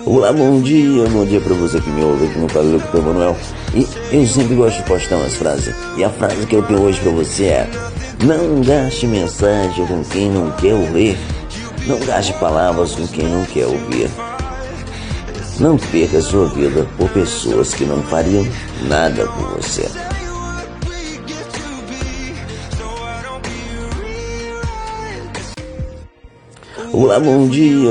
Olá, bom dia, bom dia para você que me ouve aqui no Padre Dr. Manuel. E eu sempre gosto de postar umas frases. E a frase que eu tenho hoje para você é: Não gaste mensagem com quem não quer ouvir. Não gaste palavras com quem não quer ouvir. Não perca sua vida por pessoas que não fariam nada por você. Olá, bom dia.